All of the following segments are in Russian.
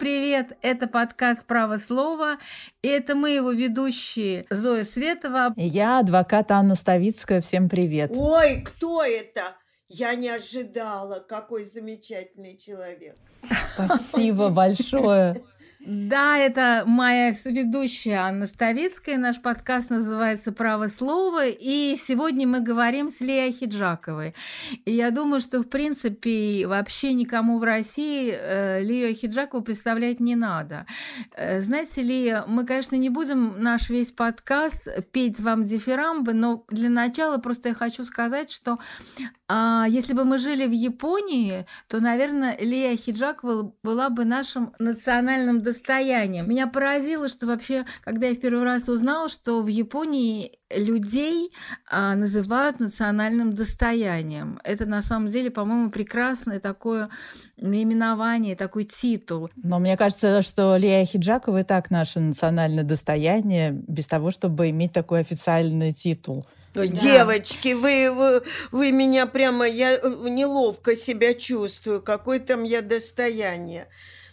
Привет! Это подкаст «Право слова». И это мы, его ведущие Зоя Светова. Я, адвокат Анна Ставицкая. Всем привет! Ой, кто это? Я не ожидала, какой замечательный человек. Спасибо большое. Да, это моя ведущая Анна Ставицкая. Наш подкаст называется «Право слова». И сегодня мы говорим с Леей Хиджаковой. И я думаю, что, в принципе, вообще никому в России э, Лею Хиджакову представлять не надо. Э, знаете, Лия, мы, конечно, не будем наш весь подкаст петь вам дифирамбы, но для начала просто я хочу сказать, что а если бы мы жили в Японии, то, наверное, Лея Хиджакова была бы нашим национальным достоянием. Меня поразило, что вообще, когда я в первый раз узнала, что в Японии людей а, называют национальным достоянием. Это на самом деле, по-моему, прекрасное такое наименование, такой титул. Но мне кажется, что Лея Хиджакова и так наше национальное достояние, без того, чтобы иметь такой официальный титул. Да. Девочки, вы, вы, вы меня прямо, я э, неловко себя чувствую. Какое там я достояние.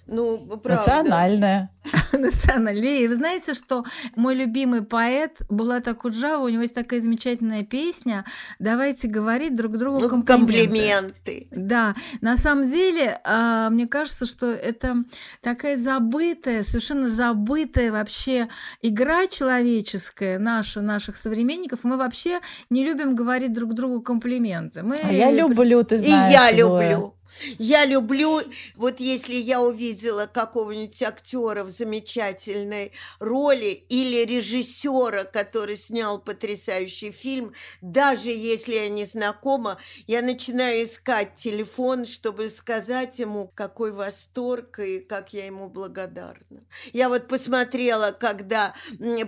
Ну, правда. Национальная. Национальная. И вы знаете, что мой любимый поэт Булат Акуджава, у него есть такая замечательная песня «Давайте говорить друг другу ну, комплименты». комплименты. Да, на самом деле, а, мне кажется, что это такая забытая, совершенно забытая вообще игра человеческая наша, наших современников. Мы вообще не любим говорить друг другу комплименты. Мы... А я люблю, ты знаешь. И я люблю. Я люблю, вот если я увидела какого-нибудь актера в замечательной роли или режиссера, который снял потрясающий фильм, даже если я не знакома, я начинаю искать телефон, чтобы сказать ему, какой восторг и как я ему благодарна. Я вот посмотрела, когда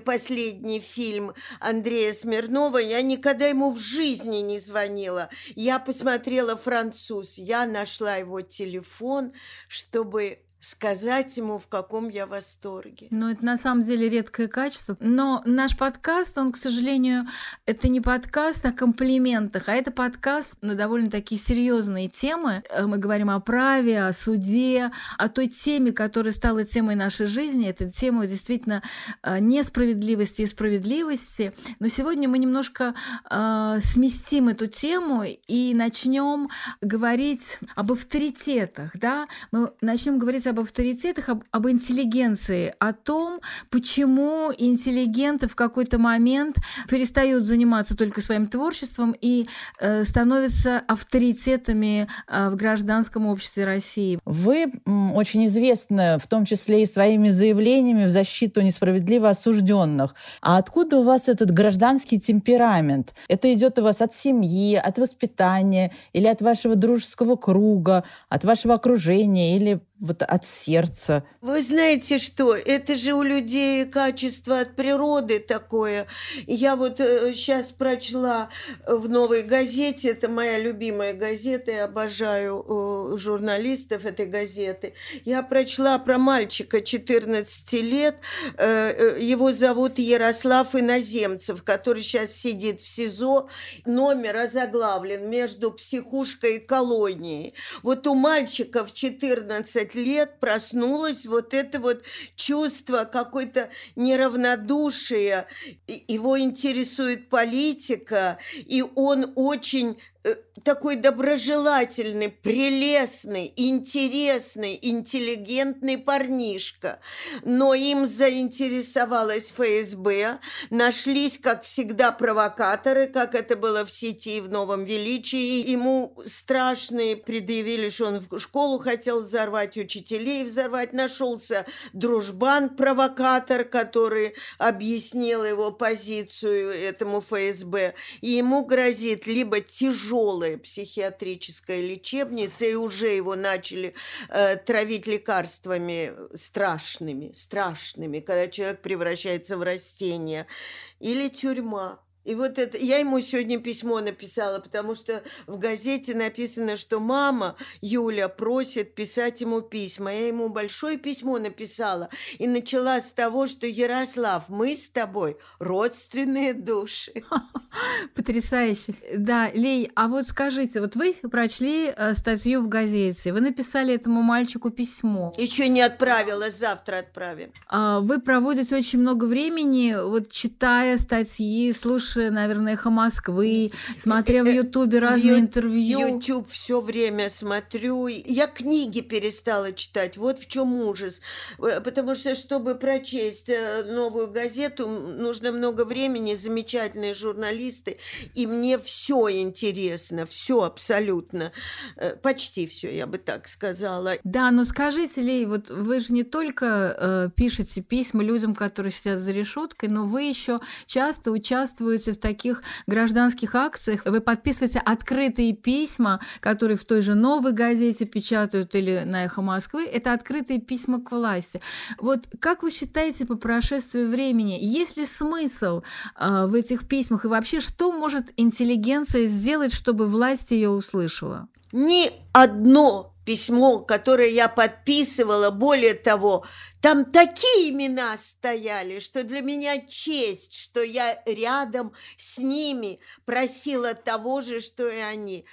последний фильм Андрея Смирнова, я никогда ему в жизни не звонила. Я посмотрела «Француз», я нашла нашла его телефон, чтобы сказать ему, в каком я восторге. Ну, это на самом деле редкое качество. Но наш подкаст, он, к сожалению, это не подкаст о комплиментах, а это подкаст на довольно такие серьезные темы. Э, мы говорим о праве, о суде, о той теме, которая стала темой нашей жизни. Это тема действительно э, несправедливости и справедливости. Но сегодня мы немножко э, сместим эту тему и начнем говорить об авторитетах. Да? Мы начнем говорить об авторитетах, об, об интеллигенции, о том, почему интеллигенты в какой-то момент перестают заниматься только своим творчеством и э, становятся авторитетами э, в гражданском обществе России. Вы очень известны, в том числе и своими заявлениями в защиту несправедливо осужденных. А откуда у вас этот гражданский темперамент? Это идет у вас от семьи, от воспитания или от вашего дружеского круга, от вашего окружения или вот от сердца. Вы знаете что, это же у людей качество от природы такое. Я вот э, сейчас прочла в «Новой газете», это моя любимая газета, я обожаю э, журналистов этой газеты. Я прочла про мальчика 14 лет, э, его зовут Ярослав Иноземцев, который сейчас сидит в СИЗО, номер озаглавлен между психушкой и колонией. Вот у мальчика в 14 15 лет проснулось вот это вот чувство какой-то неравнодушия. Его интересует политика, и он очень такой доброжелательный, прелестный, интересный, интеллигентный парнишка. Но им заинтересовалась ФСБ, нашлись, как всегда, провокаторы, как это было в сети в Новом Величии. Ему страшные предъявили, что он в школу хотел взорвать, учителей взорвать. Нашелся дружбан, провокатор, который объяснил его позицию этому ФСБ. И ему грозит либо тяжелый тяжелая психиатрическая лечебница, и уже его начали э, травить лекарствами страшными, страшными, когда человек превращается в растение, или тюрьма. И вот это, я ему сегодня письмо написала, потому что в газете написано, что мама Юля просит писать ему письма. Я ему большое письмо написала и начала с того, что Ярослав, мы с тобой родственные души. Потрясающе. Да, Лей, а вот скажите, вот вы прочли э, статью в газете, вы написали этому мальчику письмо. Еще не отправила, завтра отправим. А, вы проводите очень много времени, вот читая статьи, слушая, наверное, «Эхо Москвы», смотря в э, э, Ютубе разные интервью. Ютуб все время смотрю. Я книги перестала читать. Вот в чем ужас. Потому что, чтобы прочесть новую газету, нужно много времени, замечательные журналисты, и мне все интересно, все абсолютно, э, почти все, я бы так сказала. Да, но скажите, Лей, вот вы же не только э, пишете письма людям, которые сидят за решеткой, но вы еще часто участвуете в таких гражданских акциях. Вы подписываете открытые письма, которые в той же новой газете печатают или на Эхо Москвы. Это открытые письма к власти. Вот как вы считаете по прошествию времени, есть ли смысл э, в этих письмах и вообще что может интеллигенция сделать, чтобы власть ее услышала? Ни одно письмо, которое я подписывала, более того, там такие имена стояли, что для меня честь, что я рядом с ними просила того же, что и они.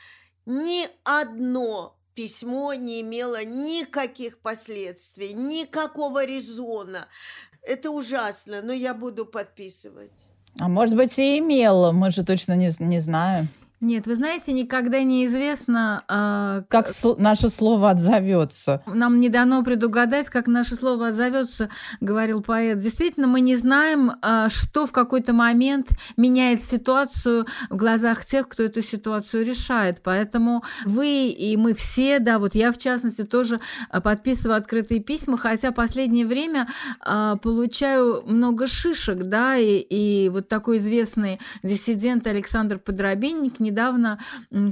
Ни одно письмо не имело никаких последствий, никакого резона. Это ужасно, но я буду подписывать. А может быть и имела, мы же точно не, не знаем. Нет, вы знаете, никогда неизвестно, э, как с- наше слово отзовется. Нам не дано предугадать, как наше слово отзовется, говорил поэт. Действительно, мы не знаем, э, что в какой-то момент меняет ситуацию в глазах тех, кто эту ситуацию решает. Поэтому вы и мы все, да, вот я в частности тоже подписываю открытые письма, хотя последнее время э, получаю много шишек, да, и, и вот такой известный диссидент Александр Подробенник недавно,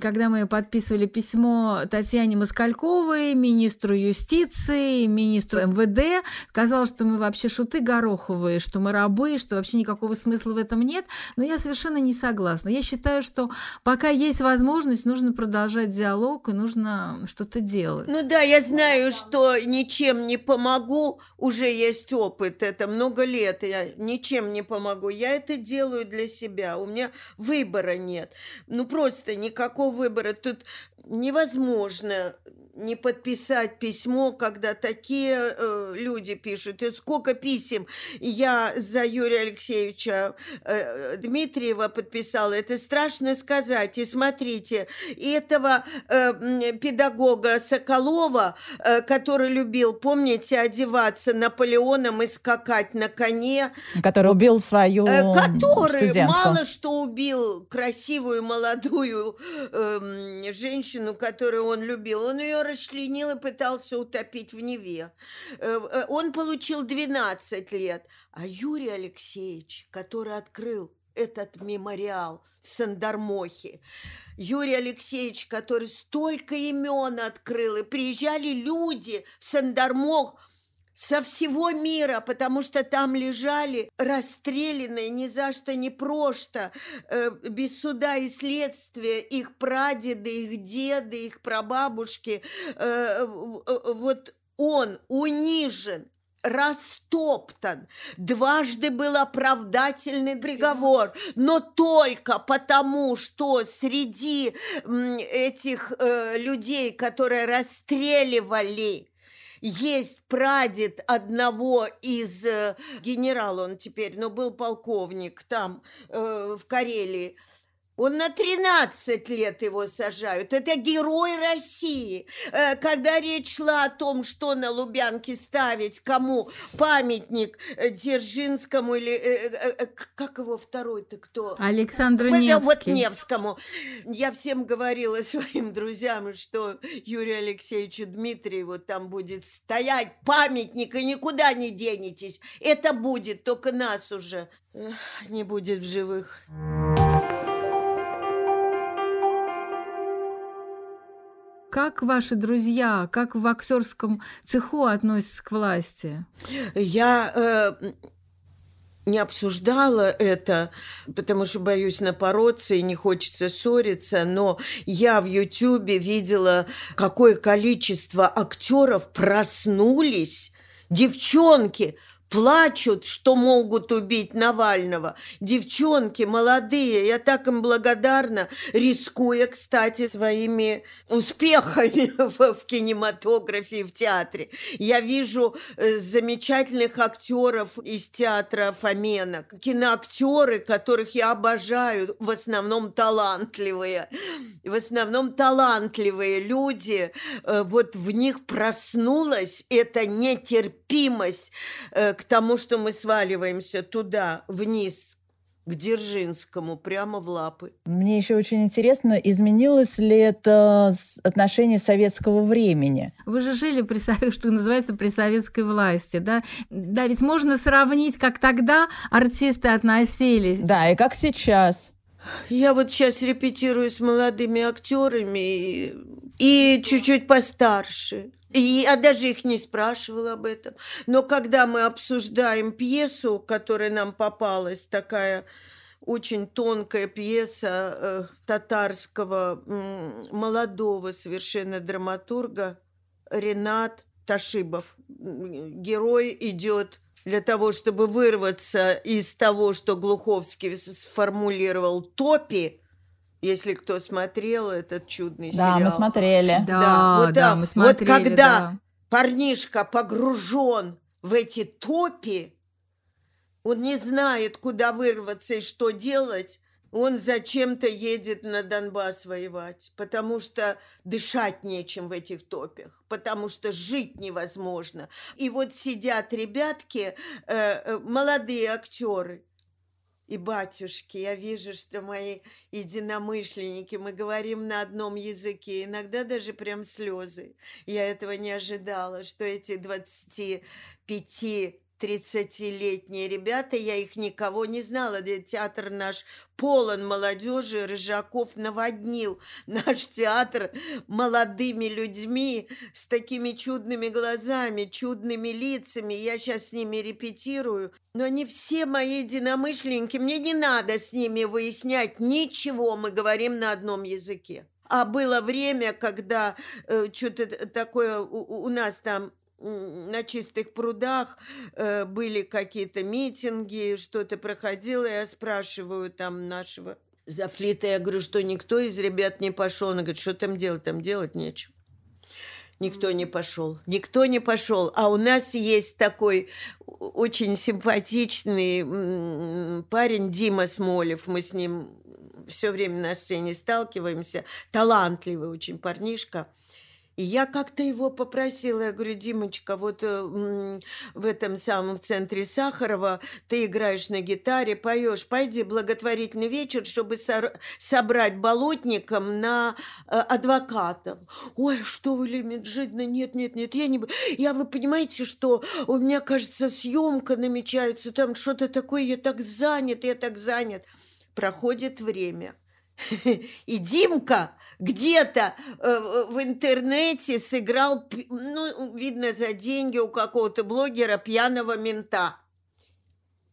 когда мы подписывали письмо Татьяне Москальковой, министру юстиции, министру МВД, сказала, что мы вообще шуты гороховые, что мы рабы, что вообще никакого смысла в этом нет. Но я совершенно не согласна. Я считаю, что пока есть возможность, нужно продолжать диалог и нужно что-то делать. Ну да, я знаю, что ничем не помогу, уже есть опыт, это много лет, я ничем не помогу. Я это делаю для себя, у меня выбора нет. Ну, ну просто никакого выбора. Тут невозможно не подписать письмо, когда такие э, люди пишут. И сколько писем я за Юрия Алексеевича э, Дмитриева подписала, это страшно сказать. И смотрите, этого э, педагога Соколова, э, который любил, помните, одеваться Наполеоном и скакать на коне. Который убил свою э, Который студентку. мало что убил красивую молодую э, женщину, которую он любил. Он ее расчленил и пытался утопить в Неве. Э, э, он получил 12 лет. А Юрий Алексеевич, который открыл этот мемориал в Сандармохе. Юрий Алексеевич, который столько имен открыл, и приезжали люди в Сандармох, со всего мира, потому что там лежали расстрелянные ни за что, ни просто, э, без суда и следствия, их прадеды, их деды, их прабабушки. Э, э, вот он унижен, растоптан. Дважды был оправдательный приговор, но только потому, что среди этих э, людей, которые расстреливали, есть прадед одного из э, генерал он теперь, но был полковник там э, в Карелии. Он на 13 лет его сажают. Это герой России. Э, когда речь шла о том, что на Лубянке ставить, кому памятник э, Дзержинскому или... Э, как его второй-то кто? Александр Невский. Вот Невскому. Я всем говорила своим друзьям, что Юрию Алексеевичу Дмитриеву там будет стоять памятник, и никуда не денетесь. Это будет, только нас уже не будет в живых. Как ваши друзья, как в актерском цеху относятся к власти? Я э, не обсуждала это, потому что боюсь напороться и не хочется ссориться, но я в Ютьюбе видела, какое количество актеров проснулись, девчонки, плачут, что могут убить Навального. Девчонки молодые, я так им благодарна, рискуя, кстати, своими успехами в, в кинематографе и в театре. Я вижу э, замечательных актеров из театра Фомена, киноактеры, которых я обожаю, в основном талантливые, в основном талантливые люди. Э, вот в них проснулась эта нетерпимость э, к тому, что мы сваливаемся туда, вниз, к Дзержинскому, прямо в лапы. Мне еще очень интересно, изменилось ли это отношение советского времени? Вы же жили при, что называется, при советской власти, да? Да, ведь можно сравнить, как тогда артисты относились. Да, и как сейчас. Я вот сейчас репетирую с молодыми актерами и, и чуть-чуть постарше. И я даже их не спрашивала об этом. Но когда мы обсуждаем пьесу, которая нам попалась, такая очень тонкая пьеса э, татарского э, молодого совершенно драматурга Ренат Ташибов. Герой идет для того, чтобы вырваться из того, что Глуховский сформулировал топи, если кто смотрел этот чудный да, сериал. Да, мы смотрели. Да, да, вот, да, мы смотрели. Вот когда да. парнишка погружен в эти топи, он не знает, куда вырваться и что делать, он зачем-то едет на Донбасс воевать, потому что дышать нечем в этих топях, потому что жить невозможно. И вот сидят ребятки, э, э, молодые актеры, и батюшки, я вижу, что мои единомышленники, мы говорим на одном языке, иногда даже прям слезы. Я этого не ожидала, что эти 25 30-летние ребята, я их никого не знала. Театр наш полон молодежи, Рыжаков наводнил наш театр молодыми людьми с такими чудными глазами, чудными лицами. Я сейчас с ними репетирую. Но они все мои единомышленники. Мне не надо с ними выяснять ничего. Мы говорим на одном языке. А было время, когда э, что-то такое у, у нас там на чистых прудах э, были какие-то митинги, что-то проходило, я спрашиваю там нашего зафлита, я говорю, что никто из ребят не пошел. Она говорит, что там делать? Там делать нечего. Никто не пошел. Никто не пошел. А у нас есть такой очень симпатичный парень Дима Смолев. Мы с ним все время на сцене сталкиваемся. Талантливый очень парнишка. И я как-то его попросила, я говорю, Димочка, вот э, в этом самом в центре Сахарова ты играешь на гитаре, поешь, пойди благотворительный вечер, чтобы со собрать болотникам на э, адвокатов. Ой, что вы, Лемеджидна, нет, нет, нет, я не... Я, вы понимаете, что у меня, кажется, съемка намечается, там что-то такое, я так занят, я так занят. Проходит время. И Димка где-то э, в интернете сыграл, ну, видно, за деньги у какого-то блогера пьяного мента.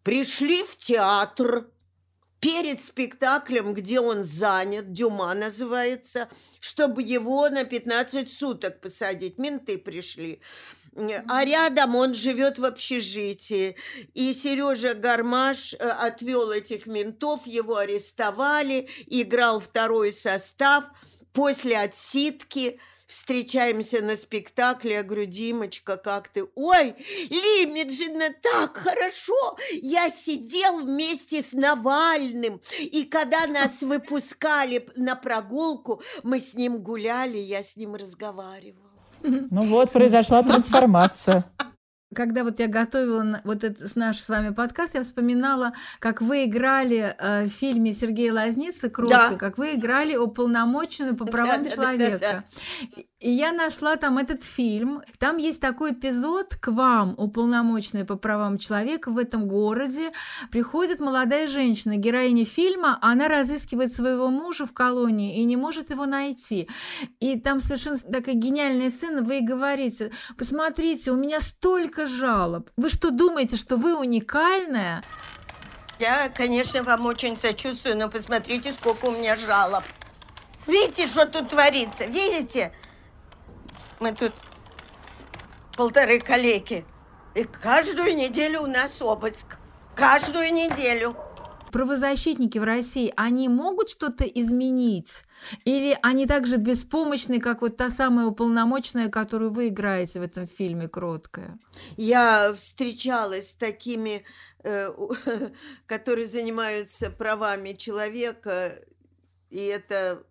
Пришли в театр перед спектаклем, где он занят, Дюма называется, чтобы его на 15 суток посадить. Менты пришли. А рядом он живет в общежитии. И Сережа Гармаш э, отвел этих ментов, его арестовали, играл второй состав – после отсидки встречаемся на спектакле, я говорю, Димочка, как ты? Ой, Лимиджина, так хорошо! Я сидел вместе с Навальным, и когда нас выпускали на прогулку, мы с ним гуляли, я с ним разговаривала. Ну вот, произошла трансформация когда вот я готовила вот этот наш с вами подкаст, я вспоминала, как вы играли э, в фильме Сергея Лазницы «Кровка», да. как вы играли уполномоченную по правам да, человека. Да, да. И я нашла там этот фильм. Там есть такой эпизод к вам, уполномоченная по правам человека в этом городе. Приходит молодая женщина, героиня фильма, она разыскивает своего мужа в колонии и не может его найти. И там совершенно такая гениальная сцена, вы говорите, посмотрите, у меня столько жалоб. Вы что думаете, что вы уникальная? Я, конечно, вам очень сочувствую, но посмотрите, сколько у меня жалоб. Видите, что тут творится? Видите? Мы тут полторы коллеги. И каждую неделю у нас обыск. Каждую неделю. Правозащитники в России, они могут что-то изменить? Или они также беспомощны, как вот та самая уполномоченная, которую вы играете в этом фильме «Кроткая»? Я встречалась с такими, э, которые занимаются правами человека, и это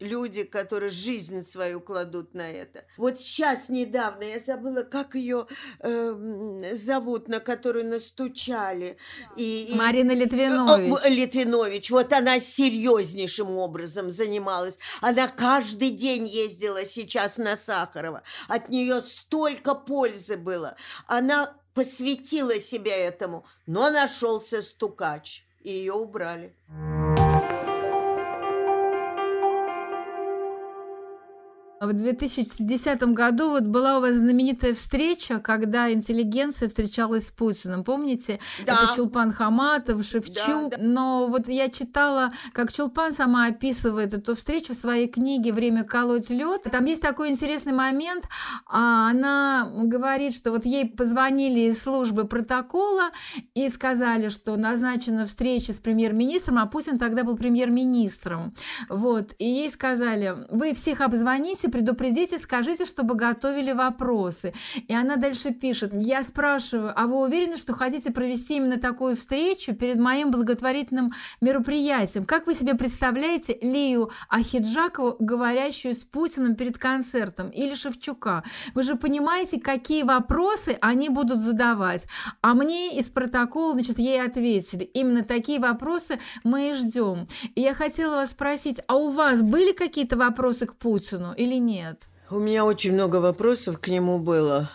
люди, которые жизнь свою кладут на это. Вот сейчас недавно я забыла, как ее э, зовут, на которую настучали. И, и... Марина Литвинович. Литвинович. Вот она серьезнейшим образом занималась. Она каждый день ездила сейчас на Сахарова. От нее столько пользы было. Она посвятила себя этому, но нашелся стукач, и ее убрали. В 2010 году вот была у вас знаменитая встреча, когда интеллигенция встречалась с Путиным. Помните? Да. Это Чулпан Хаматов, Шевчук. Да, да. Но вот я читала, как Чулпан сама описывает эту встречу в своей книге «Время колоть лед». Там есть такой интересный момент. А, она говорит, что вот ей позвонили из службы протокола и сказали, что назначена встреча с премьер-министром, а Путин тогда был премьер-министром. Вот. И ей сказали, вы всех обзвоните, предупредите, скажите, чтобы готовили вопросы. И она дальше пишет, я спрашиваю, а вы уверены, что хотите провести именно такую встречу перед моим благотворительным мероприятием? Как вы себе представляете Лию Ахиджакову, говорящую с Путиным перед концертом, или Шевчука? Вы же понимаете, какие вопросы они будут задавать. А мне из протокола, значит, ей ответили. Именно такие вопросы мы и ждем. И я хотела вас спросить, а у вас были какие-то вопросы к Путину или нет? У меня очень много вопросов к нему было.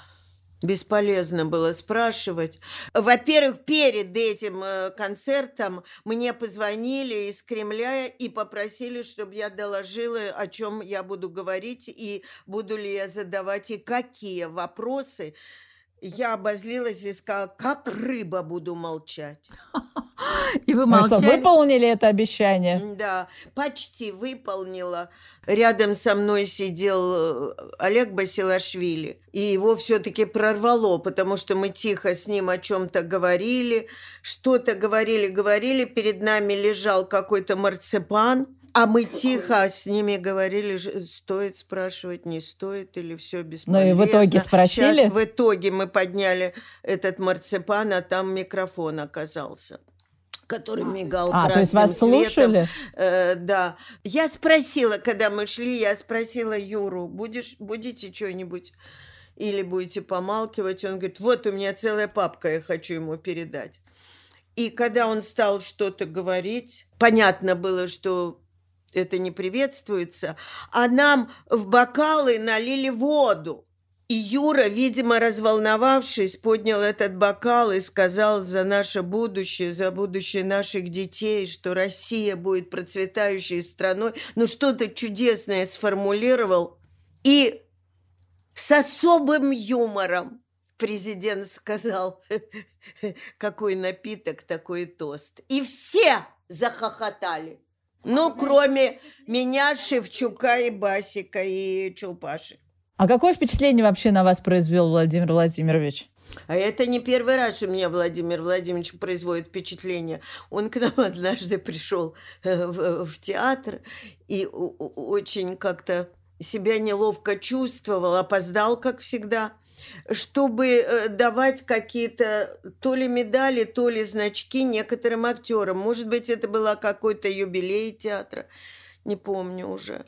Бесполезно было спрашивать. Во-первых, перед этим э, концертом мне позвонили из Кремля и попросили, чтобы я доложила, о чем я буду говорить и буду ли я задавать и какие вопросы. Я обозлилась и сказала, как рыба буду молчать. И вы молчали? Ну что, выполнили это обещание? Да, почти выполнила. Рядом со мной сидел э, Олег Басилашвили, и его все-таки прорвало, потому что мы тихо с ним о чем-то говорили, что-то говорили, говорили, перед нами лежал какой-то марципан, а мы тихо с ними говорили, стоит спрашивать, не стоит, или все бесполезно. Ну и в итоге спросили? Сейчас в итоге мы подняли этот марципан, а там микрофон оказался который мигал а, то есть вас светом. слушали? Э, да. Я спросила, когда мы шли, я спросила Юру, будешь, будете что-нибудь или будете помалкивать? Он говорит, вот у меня целая папка, я хочу ему передать. И когда он стал что-то говорить, понятно было, что это не приветствуется, а нам в бокалы налили воду. И Юра, видимо, разволновавшись, поднял этот бокал и сказал за наше будущее, за будущее наших детей, что Россия будет процветающей страной. Ну, что-то чудесное сформулировал. И с особым юмором президент сказал, какой напиток, такой тост. И все захохотали. Ну, кроме меня, Шевчука и Басика и Чулпаши. А какое впечатление вообще на вас произвел Владимир Владимирович? А это не первый раз у меня Владимир Владимирович производит впечатление. Он к нам однажды пришел э, в, в театр и очень как-то себя неловко чувствовал, опоздал, как всегда – чтобы э, давать какие-то то ли медали, то ли значки некоторым актерам. Может быть, это была какой-то юбилей театра, не помню уже.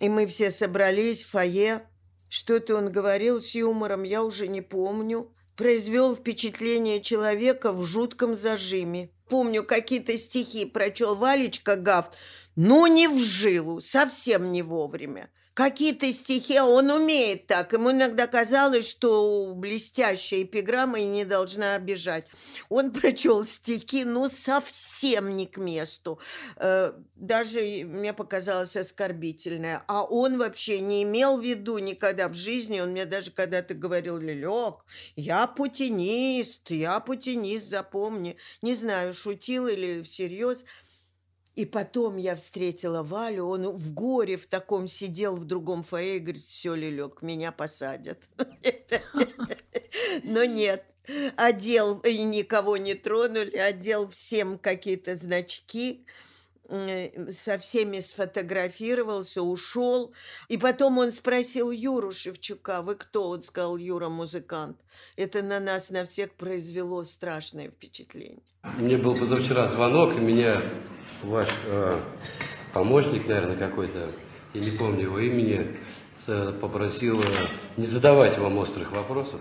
И мы все собрались в фойе. Что-то он говорил с юмором, я уже не помню. Произвел впечатление человека в жутком зажиме. Помню, какие-то стихи прочел Валечка Гафт. Ну, не в жилу, совсем не вовремя. Какие-то стихи, а он умеет так. Ему иногда казалось, что блестящая эпиграмма и не должна обижать. Он прочел стихи, ну, совсем не к месту. Э, даже мне показалось оскорбительное. А он вообще не имел в виду никогда в жизни, он мне даже когда-то говорил, Лелек, я путинист, я путинист, запомни. Не знаю, шутил или всерьез – и потом я встретила Валю, он в горе в таком сидел в другом фойе и говорит, все, Лилек, меня посадят. Но нет, одел, и никого не тронули, одел всем какие-то значки, со всеми сфотографировался, ушел. И потом он спросил Юру Шевчука, вы кто? Он сказал, Юра музыкант. Это на нас, на всех произвело страшное впечатление. Мне был позавчера звонок, и меня ваш э, помощник, наверное, какой-то, я не помню его имени, попросил э, не задавать вам острых вопросов,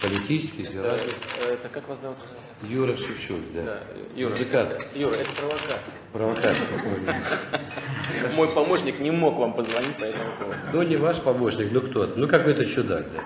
политических, разных. Э, это как вас зовут? Юра Шевчук, да. да. Юра, Музыкант. Юра, это провокатор. Провокатор. Мой помощник не мог вам позвонить по этому поводу. Ну, не ваш помощник, ну кто-то. Ну, какой-то чудак, да.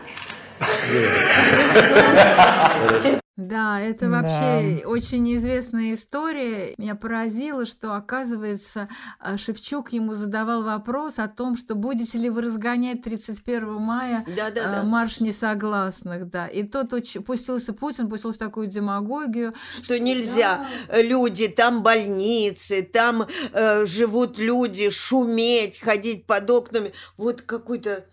Да, это вообще да. очень известная история. Меня поразило, что, оказывается, а, Шевчук ему задавал вопрос о том, что будете ли вы разгонять 31 мая да, да, да. марш несогласных. Да. И тот пустился, Путин пустился в такую демагогию. Что, что нельзя. Да. Люди, там больницы, там э, живут люди, шуметь, ходить под окнами. Вот какой-то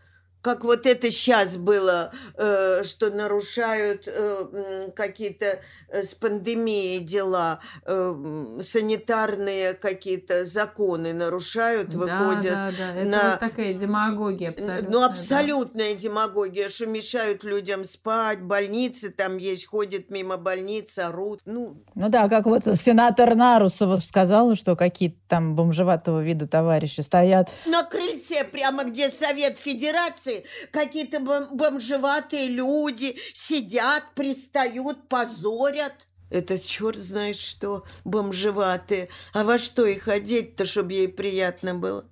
как вот это сейчас было, э, что нарушают э, какие-то э, с пандемией дела, санитарные какие-то законы нарушают, выходят. Да, да, да. Это на... вот такая демагогия абсолютно. Ну, абсолютная да. демагогия, что мешают людям спать, больницы там есть, ходят мимо больницы, орут. Ну, ну да, как вот сенатор Нарусова сказал, что какие-то там бомжеватого вида товарищи стоят. На крыльце, прямо где Совет Федерации, улице какие-то бомжеватые люди сидят, пристают, позорят. Это черт знает что, бомжеватые. А во что их одеть-то, чтобы ей приятно было?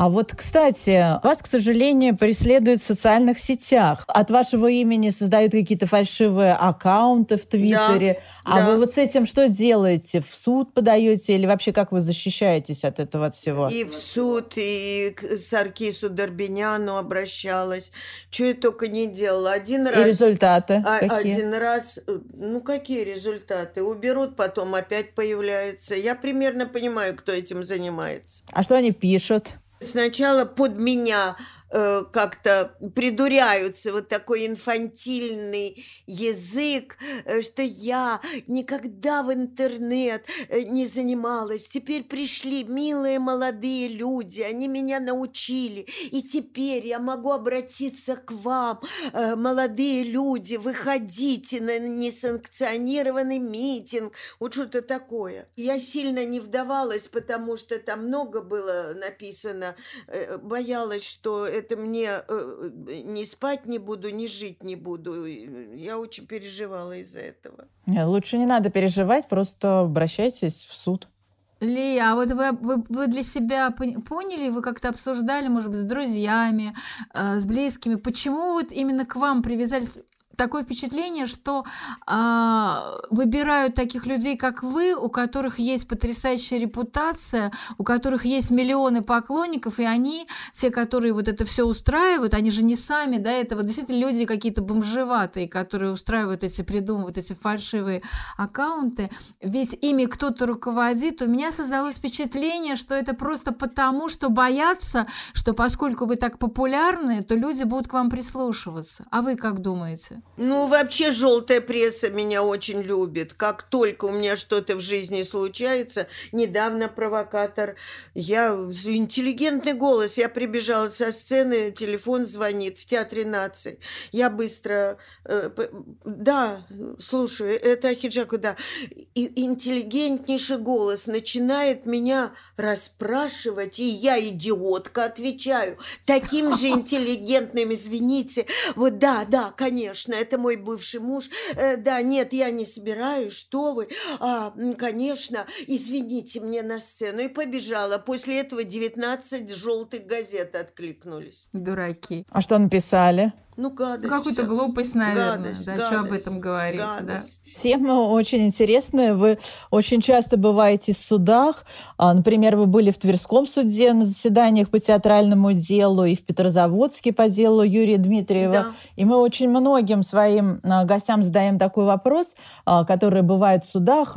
А вот, кстати, вас, к сожалению, преследуют в социальных сетях. От вашего имени создают какие-то фальшивые аккаунты в Твиттере. Да, а да. вы вот с этим что делаете? В суд подаете или вообще как вы защищаетесь от этого от всего? И в суд, и к Саркису Дорбиняну обращалась. Что я только не делала. Один раз... И результаты а, какие? Один раз... Ну, какие результаты? Уберут, потом опять появляется. Я примерно понимаю, кто этим занимается. А что они пишут? Сначала под меня Э, как-то придуряются, вот такой инфантильный язык, э, что я никогда в интернет э, не занималась. Теперь пришли милые молодые люди, они меня научили, и теперь я могу обратиться к вам, молодые люди, выходите на несанкционированный митинг, вот что-то такое. Я сильно не вдавалась, потому что там много было написано, боялась, что это мне э, не спать не буду, не жить не буду. Я очень переживала из-за этого. Лучше не надо переживать, просто обращайтесь в суд. Лия, а вот вы, вы, вы для себя поняли, вы как-то обсуждали, может быть, с друзьями, э, с близкими, почему вот именно к вам привязались? Такое впечатление, что а, выбирают таких людей, как вы, у которых есть потрясающая репутация, у которых есть миллионы поклонников, и они, те, которые вот это все устраивают, они же не сами, да, это вот действительно люди какие-то бомжеватые, которые устраивают эти, придумывают эти фальшивые аккаунты, ведь ими кто-то руководит, у меня создалось впечатление, что это просто потому, что боятся, что поскольку вы так популярны, то люди будут к вам прислушиваться. А вы как думаете? Ну, вообще желтая пресса меня очень любит. Как только у меня что-то в жизни случается, недавно провокатор, я интеллигентный голос, я прибежала со сцены, телефон звонит в Театре нации. Я быстро, э, да, слушаю, это Ахиджаку, да. И интеллигентнейший голос начинает меня расспрашивать, и я, идиотка, отвечаю таким же интеллигентным, извините. Вот да, да, конечно, это мой бывший муж. Э, да, нет, я не собираюсь, что вы. А, конечно, извините мне на сцену. И побежала. После этого 19 желтых газет откликнулись. Дураки. А что написали? Ну, гадость. Какую-то глупость, наверное. Гадость, да, что об гадость, этом говорить, да. гадость. Тема очень интересная. Вы очень часто бываете в судах. А, Например, вы были в Тверском суде на заседаниях по театральному делу и в Петрозаводске по делу Юрия Дмитриева. Да. И мы очень многим своим а, гостям задаем такой вопрос, а, который бывает в судах,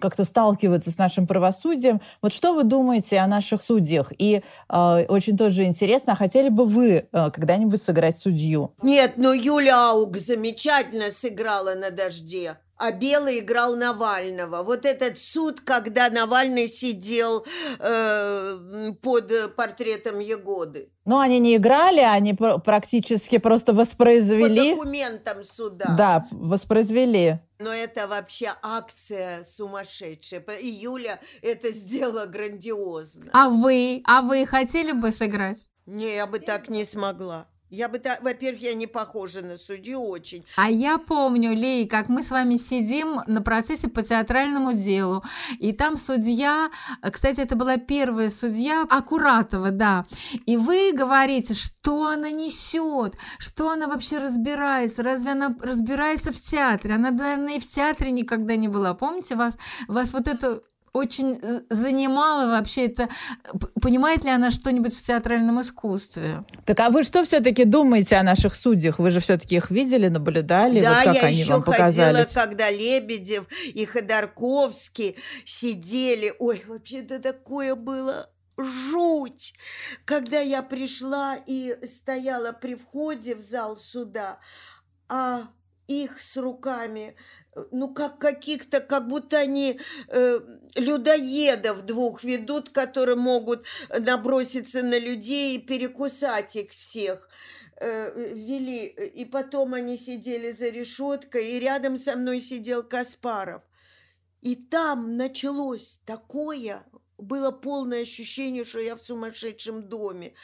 как-то сталкиваются с нашим правосудием. Вот что вы думаете о наших судьях? И очень тоже интересно, а хотели бы вы когда-нибудь сыграть судью? Нет, но Юля Ауг замечательно сыграла на дожде. А Белый играл Навального. Вот этот суд, когда Навальный сидел э, под портретом Егоды. Ну, они не играли, они пр- практически просто По воспроизвели. документам суда. Да, воспроизвели. Но это вообще акция сумасшедшая. И Юля это сделала грандиозно. А вы? А вы хотели бы сыграть? Не, я бы так не смогла. Я бы во-первых, я не похожа на судью очень. А я помню, Лей, как мы с вами сидим на процессе по театральному делу, и там судья, кстати, это была первая судья Акуратова, да, и вы говорите, что она несет, что она вообще разбирается, разве она разбирается в театре? Она, наверное, и в театре никогда не была. Помните, вас, вас вот это очень э, занимало вообще это, э, понимает ли она что-нибудь в театральном искусстве? Так а вы что все-таки думаете о наших судьях? Вы же все-таки их видели, наблюдали? Да, вот как я они еще вам ходила, показались? когда Лебедев и Ходорковский сидели. Ой, вообще это такое было жуть, когда я пришла и стояла при входе в зал суда, а их с руками, ну, как каких-то, как будто они э, людоедов двух ведут, которые могут наброситься на людей и перекусать их всех э, вели, и потом они сидели за решеткой, и рядом со мной сидел Каспаров. И там началось такое, было полное ощущение, что я в сумасшедшем доме.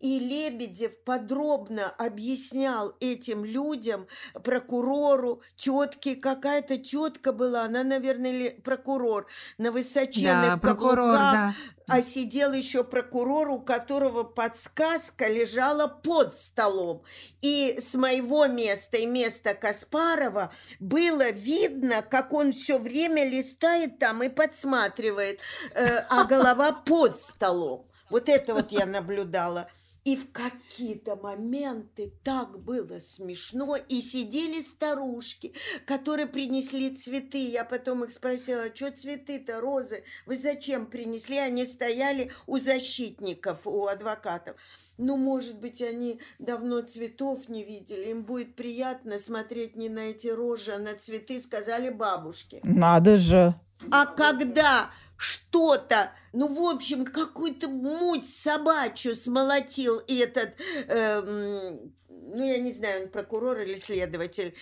И Лебедев подробно объяснял этим людям, прокурору, тетке, какая-то тетка была, она, наверное, прокурор, на высоченных Да, прокурор, каблуках, да. а сидел еще прокурор, у которого подсказка лежала под столом. И с моего места и места Каспарова было видно, как он все время листает там и подсматривает, э, а голова под столом. Вот это вот я наблюдала. И в какие-то моменты так было смешно. И сидели старушки, которые принесли цветы. Я потом их спросила, что цветы-то, розы? Вы зачем принесли? Они стояли у защитников, у адвокатов. Ну, может быть, они давно цветов не видели. Им будет приятно смотреть не на эти рожи, а на цветы, сказали бабушки. Надо же. А когда что-то, ну, в общем, какую-то муть собачью смолотил этот, эм, ну, я не знаю, он прокурор или следователь.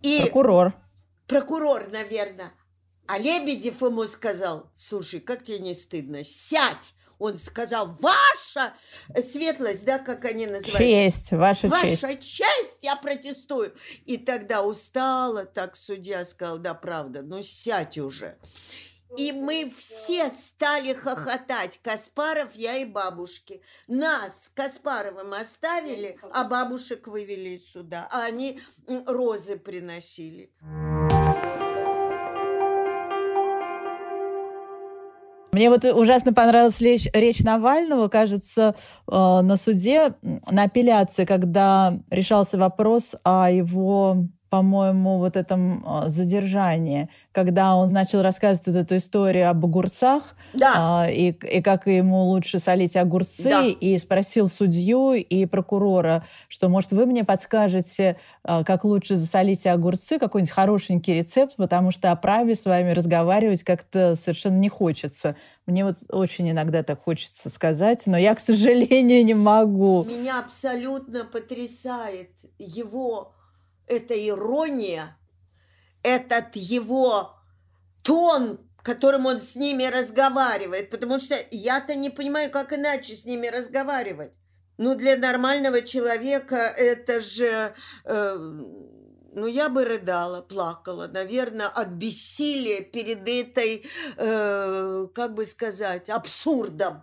И Прокурор. прокурор, наверное. А Лебедев ему сказал, слушай, как тебе не стыдно? Сядь! Он сказал, ваша светлость, да, как они называют? Честь, ваша Ваша честь. честь, я протестую. И тогда устала, так судья сказал, да, правда, ну сядь уже. И мы все стали хохотать. Каспаров, я и бабушки. Нас с Каспаровым оставили, а бабушек вывели из суда. А они розы приносили. Мне вот ужасно понравилась речь, речь Навального, кажется, э, на суде, на апелляции, когда решался вопрос о его, по-моему, вот этом э, задержании, когда он начал рассказывать вот эту историю об огурцах, Да, а, и, и как ему лучше солить огурцы, Да. и спросил судью и прокурора, что, может, вы мне подскажете, а, как лучше засолить огурцы, какой-нибудь хорошенький рецепт, потому что о праве с вами разговаривать как-то совершенно не хочется. Мне вот очень иногда так хочется сказать, но я, к сожалению, не могу. меня абсолютно потрясает его эта ирония, этот его тон, которым он с ними разговаривает, потому что я-то не понимаю, как иначе с ними разговаривать. Ну, для нормального человека это же, э, ну, я бы рыдала, плакала, наверное, от бессилия перед этой, э, как бы сказать, абсурдом.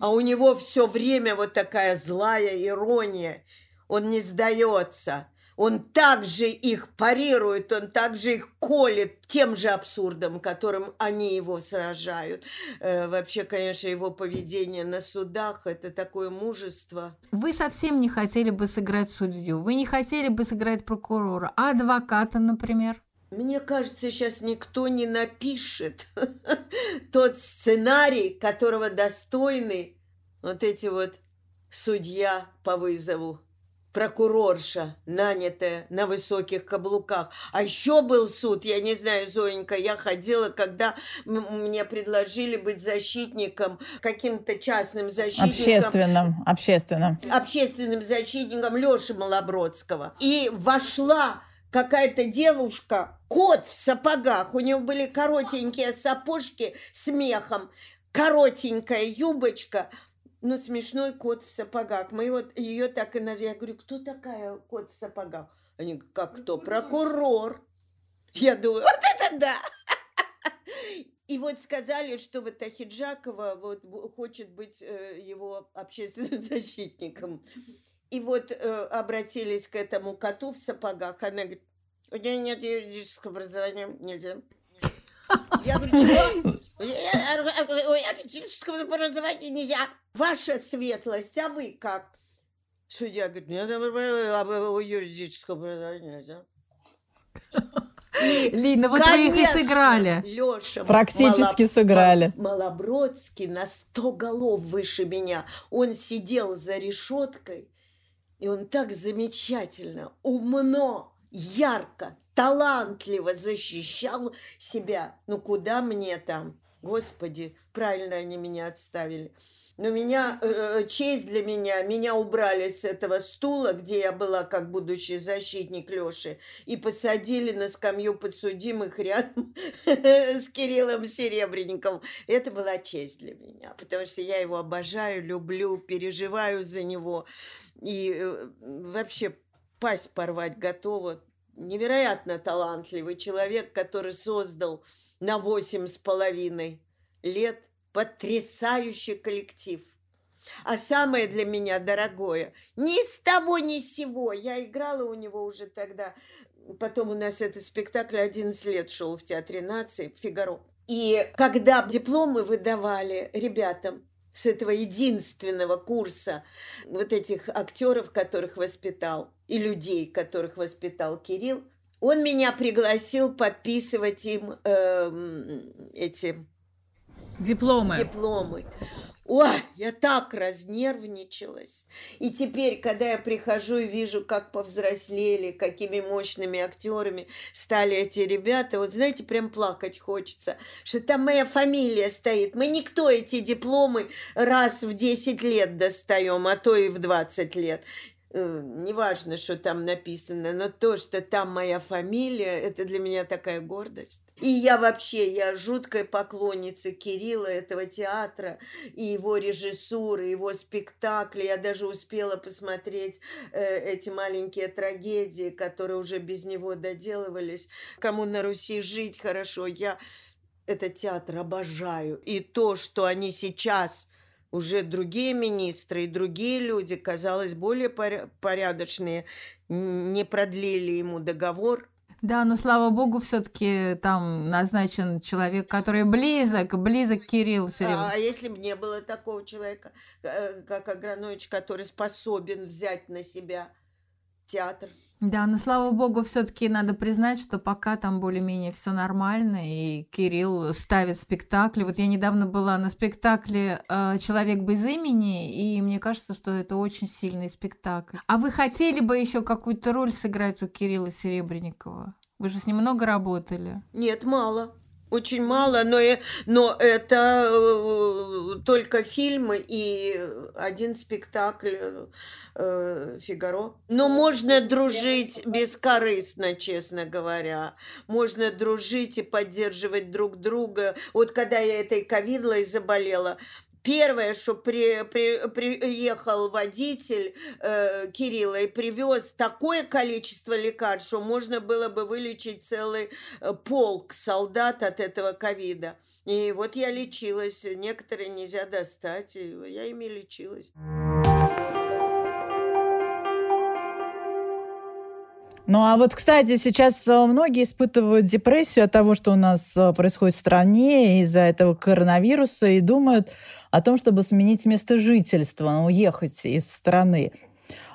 А у него все время вот такая злая ирония. Он не сдается. Он также их парирует, он также их колет тем же абсурдом, которым они его сражают. Э, вообще, конечно, его поведение на судах – это такое мужество. Вы совсем не хотели бы сыграть судью, вы не хотели бы сыграть прокурора, а адвоката, например? Мне кажется, сейчас никто не напишет тот сценарий, которого достойны вот эти вот судья по вызову прокурорша, нанятая на высоких каблуках. А еще был суд, я не знаю, Зоенька, я ходила, когда мне предложили быть защитником, каким-то частным защитником. Общественным, общественным. Общественным защитником Леши Малобродского. И вошла какая-то девушка, кот в сапогах, у нее были коротенькие сапожки с мехом, коротенькая юбочка – ну, смешной кот в сапогах. Мы вот ее так и назвали. Я говорю, кто такая кот в сапогах? Они говорят, как кто? Прокурор. Я думаю, вот это да! И вот сказали, что вот Ахиджакова вот хочет быть э, его общественным защитником. И вот э, обратились к этому коту в сапогах. Она говорит, у меня нет юридического образования, нельзя. Я говорю, что? Юридического образования нельзя. Ваша светлость, а вы как? Судья говорит, нет юридического образования нельзя. Лина, вот вы их и сыграли. Леша, Практически Мало... сыграли. Малобродский на сто голов выше меня. Он сидел за решеткой, и он так замечательно, умно, ярко, талантливо защищал себя. Ну куда мне там? Господи, правильно они меня отставили. Но меня, э, э, честь для меня, меня убрали с этого стула, где я была как будущий защитник Лёши, и посадили на скамью подсудимых рядом с Кириллом Серебренниковым. Это была честь для меня, потому что я его обожаю, люблю, переживаю за него. И э, вообще пасть порвать готова невероятно талантливый человек, который создал на восемь с половиной лет потрясающий коллектив. А самое для меня дорогое, ни с того ни с сего, я играла у него уже тогда, потом у нас этот спектакль 11 лет шел в Театре нации, Фигаро. И когда дипломы выдавали ребятам, с этого единственного курса вот этих актеров, которых воспитал, и людей, которых воспитал Кирилл, он меня пригласил подписывать им э, эти дипломы. дипломы. Ой, я так разнервничалась. И теперь, когда я прихожу и вижу, как повзрослели, какими мощными актерами стали эти ребята, вот знаете, прям плакать хочется, что там моя фамилия стоит. Мы никто эти дипломы раз в 10 лет достаем, а то и в 20 лет. Э, неважно, что там написано, но то, что там моя фамилия, это для меня такая гордость. И я вообще, я жуткая поклонница Кирилла, этого театра, и его режиссуры, его спектакли. Я даже успела посмотреть э, эти маленькие трагедии, которые уже без него доделывались. Кому на Руси жить хорошо, я этот театр обожаю. И то, что они сейчас уже другие министры и другие люди, казалось, более порядочные, не продлили ему договор. Да, но слава богу, все-таки там назначен человек, который близок, близок Кирилл все время. А если бы не было такого человека, э, как Агранович, который способен взять на себя театр. Да, но слава богу, все-таки надо признать, что пока там более-менее все нормально, и Кирилл ставит спектакли. Вот я недавно была на спектакле э, Человек без имени, и мне кажется, что это очень сильный спектакль. А вы хотели бы еще какую-то роль сыграть у Кирилла Серебренникова? Вы же с ним много работали. Нет, мало. Очень мало, но, но это э, только фильмы и один спектакль э, «Фигаро». Но можно дружить бескорыстно, честно говоря. Можно дружить и поддерживать друг друга. Вот когда я этой ковидлой заболела, Первое, что при, при, приехал водитель э, Кирилла и привез такое количество лекарств, что можно было бы вылечить целый э, полк солдат от этого ковида. И вот я лечилась. Некоторые нельзя достать, и я ими лечилась. Ну а вот, кстати, сейчас э, многие испытывают депрессию от того, что у нас э, происходит в стране из-за этого коронавируса и думают о том, чтобы сменить место жительства, ну, уехать из страны.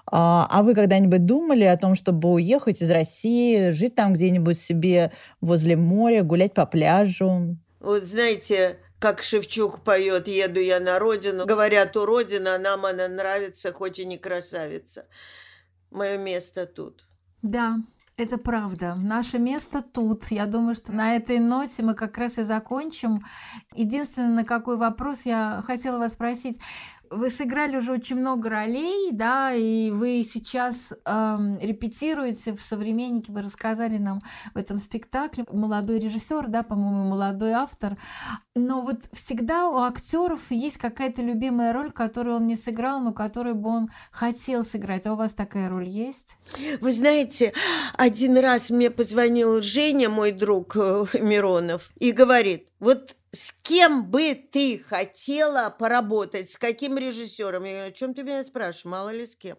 А, а вы когда-нибудь думали о том, чтобы уехать из России, жить там где-нибудь себе возле моря, гулять по пляжу? Вот знаете, как Шевчук поет «Еду я на родину». Говорят, у родины, нам она нравится, хоть и не красавица. Мое место тут. Да, это правда. Наше место тут. Я думаю, что на этой ноте мы как раз и закончим. Единственное, на какой вопрос я хотела вас спросить. Вы сыграли уже очень много ролей, да, и вы сейчас эм, репетируете в «Современнике», вы рассказали нам в этом спектакле, молодой режиссер, да, по-моему, молодой автор, но вот всегда у актеров есть какая-то любимая роль, которую он не сыграл, но которую бы он хотел сыграть. А у вас такая роль есть? Вы знаете, один раз мне позвонил Женя, мой друг э, Миронов, и говорит, вот с кем бы ты хотела поработать, с каким режиссером? Я говорю, о чем ты меня спрашиваешь, мало ли с кем.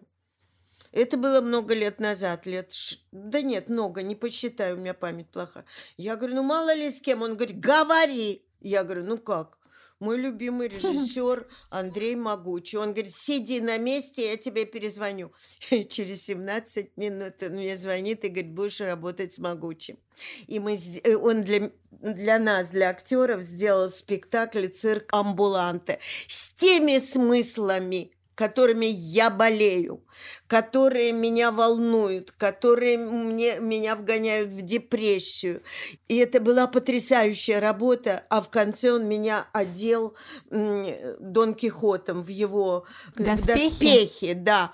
Это было много лет назад, лет... Да нет, много, не посчитаю, у меня память плоха. Я говорю, ну мало ли с кем. Он говорит, говори. Я говорю, ну как? Мой любимый режиссер Андрей Могучий. Он говорит, сиди на месте, я тебе перезвоню. И через 17 минут он мне звонит и говорит, будешь работать с Могучим. И мы, э, он для, для нас, для актеров, сделал спектакль «Цирк амбуланте» с теми смыслами, которыми я болею, которые меня волнуют, которые мне, меня вгоняют в депрессию. И это была потрясающая работа, а в конце он меня одел Дон Кихотом в его доспехи, доспехи да.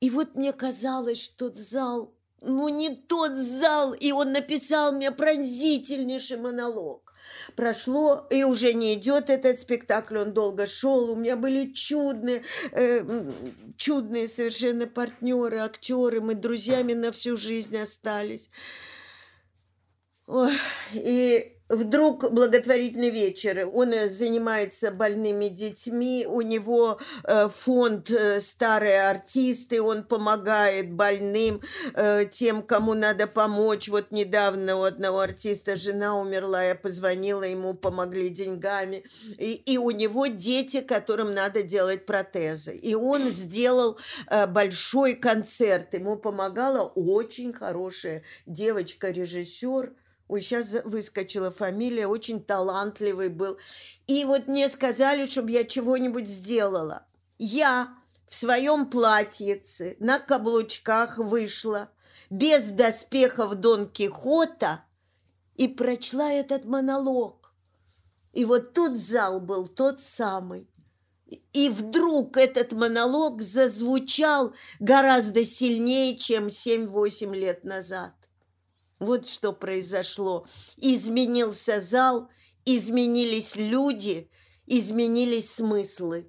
И вот мне казалось, что зал ну, не тот зал, и он написал мне пронзительнейший монолог. Прошло, и уже не идет этот спектакль, он долго шел. У меня были чудные, э, чудные совершенно партнеры, актеры, мы друзьями на всю жизнь остались. Ой, и вдруг благотворительный вечер. Он э, занимается больными детьми, у него э, фонд э, «Старые артисты», он помогает больным, тем, кому надо помочь. Вот недавно у одного артиста жена умерла, я позвонила ему, помогли деньгами. И, и у него дети, которым надо делать протезы. И он сделал большой концерт. Ему помогала очень хорошая девочка-режиссер – Ой, сейчас выскочила фамилия, очень талантливый был. И вот мне сказали, чтобы я чего-нибудь сделала. Я в своем платьице на каблучках вышла, без доспехов Дон Кихота, и прочла этот монолог. И вот тут зал был тот самый. И вдруг этот монолог зазвучал гораздо сильнее, чем 7-8 лет назад. Вот что произошло. Изменился зал, изменились люди, изменились смыслы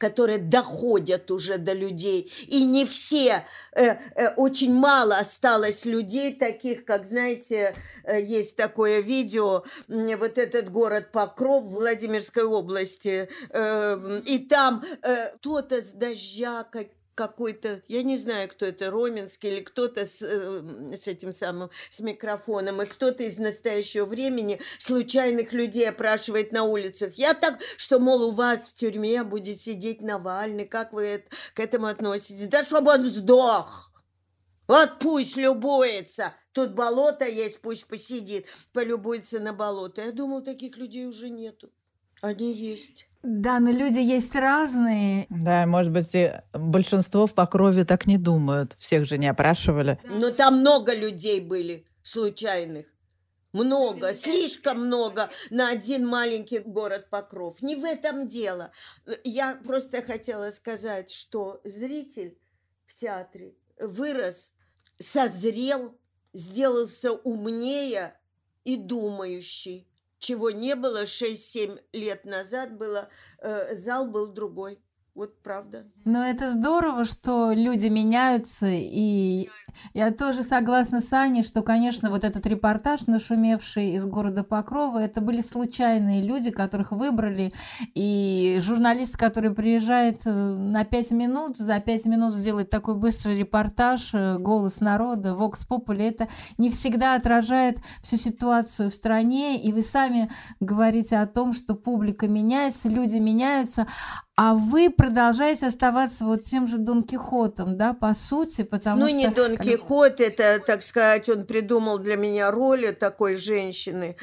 которые доходят уже до людей. И не все, э, э, очень мало осталось людей таких, как, знаете, э, есть такое видео, э, вот этот город Покров Владимирской области, э, и там э, кто-то с дождя, как какой-то, я не знаю, кто это, Роменский или кто-то с, э, с этим самым, с микрофоном, и кто-то из настоящего времени случайных людей опрашивает на улицах. Я так, что, мол, у вас в тюрьме будет сидеть Навальный, как вы это, к этому относитесь? Да чтобы он сдох! Вот пусть любуется. Тут болото есть, пусть посидит, полюбуется на болото. Я думал, таких людей уже нету. Они есть. Да, но люди есть разные. Да, может быть, и большинство в Покрове так не думают. Всех же не опрашивали. Но там много людей были случайных. Много, слишком много на один маленький город Покров. Не в этом дело. Я просто хотела сказать, что зритель в театре вырос, созрел, сделался умнее и думающий. Чего не было 6-7 лет назад было, э, зал был другой. Вот правда. Но это здорово, что люди меняются, и я тоже согласна с Аней, что, конечно, вот этот репортаж, нашумевший из города Покрова, это были случайные люди, которых выбрали, и журналист, который приезжает э, на пять минут, за пять минут сделать такой быстрый репортаж, э, голос народа, Vox Populi, это не всегда отражает всю ситуацию в стране, и вы сами говорите о том, что публика меняется, люди меняются, а вы продолжаете оставаться вот тем же Дон Кихотом, да, по сути, потому ну, что... Ну, не Дон Кихот, это, так сказать, он придумал для меня роль такой женщины.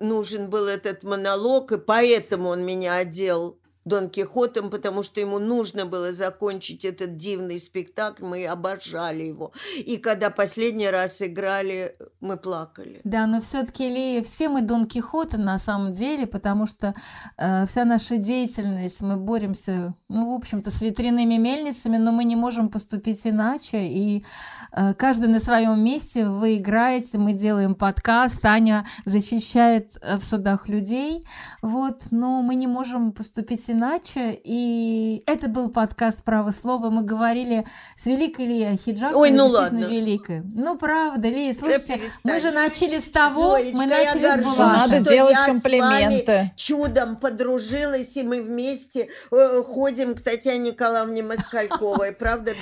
Нужен был этот монолог, и поэтому он меня одел Дон Кихотом, потому что ему нужно было закончить этот дивный спектакль. Мы обожали его. И когда последний раз играли, мы плакали. Да, но все-таки, Лея, все мы Дон Кихоты на самом деле, потому что э, вся наша деятельность, мы боремся, ну, в общем-то, с ветряными мельницами, но мы не можем поступить иначе. И э, каждый на своем месте, вы играете, мы делаем подкаст, Аня защищает э, в судах людей, вот, но мы не можем поступить иначе иначе. И это был подкаст «Право слова». Мы говорили с великой Лией Хиджаковой. Ой, ну ладно. великой. Ну, правда, Лия, слушайте, мы же начали с того, Зоечка, мы начали я с горжусь, Булата. Надо что делать комплименты. С вами чудом подружилась, и мы вместе э, ходим к Татьяне Николаевне Москальковой. Правда,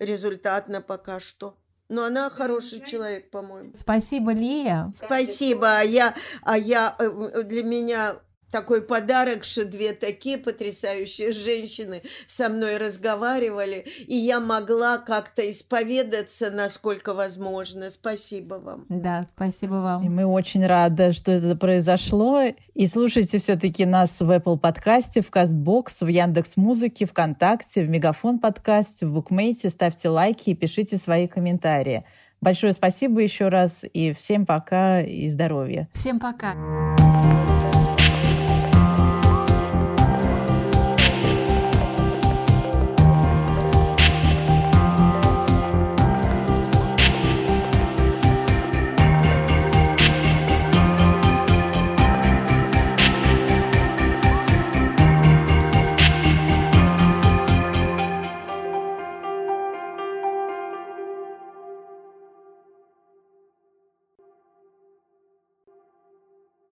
безрезультатно пока что. Но она хороший человек, по-моему. Спасибо, Лия. Спасибо. А я, а я э, для меня такой подарок, что две такие потрясающие женщины со мной разговаривали, и я могла как-то исповедаться, насколько возможно. Спасибо вам. Да, спасибо вам. И мы очень рады, что это произошло. И слушайте все-таки нас в Apple подкасте, в Castbox, в Яндекс Музыке, ВКонтакте, в Мегафон подкасте, в Букмейте. Ставьте лайки и пишите свои комментарии. Большое спасибо еще раз, и всем пока и здоровья. Всем пока.